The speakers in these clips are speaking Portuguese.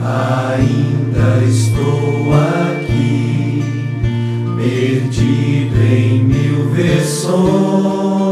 ainda estou aqui, perdido em mil versões.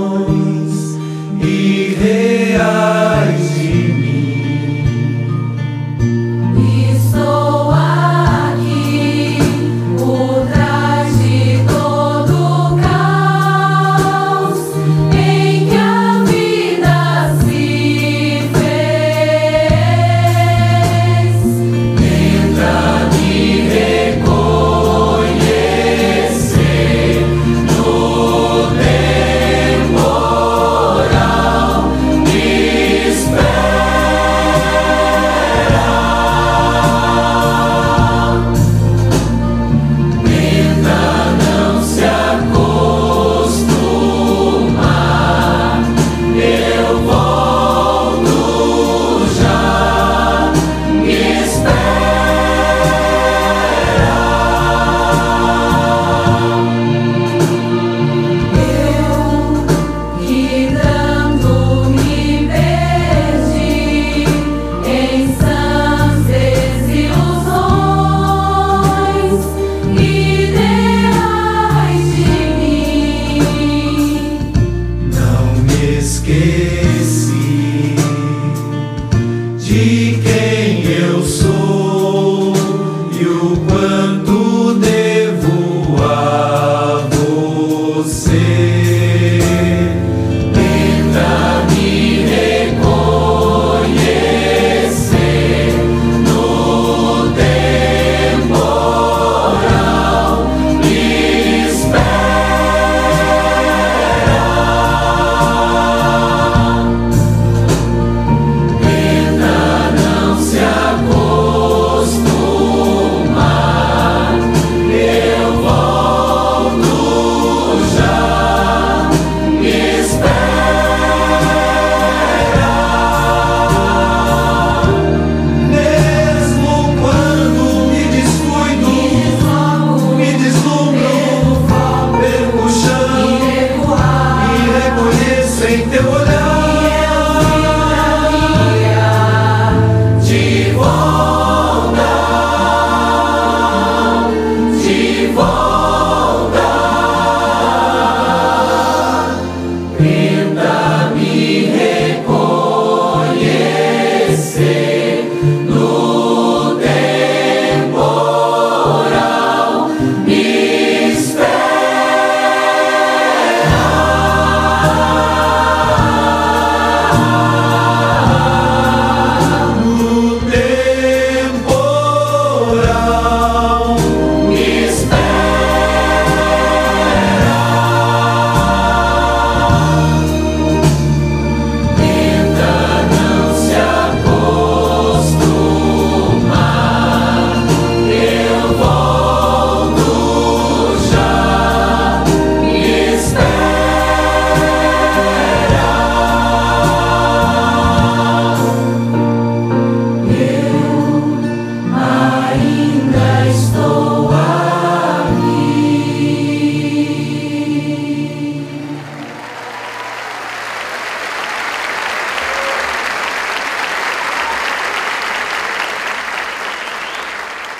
de quem eu sou.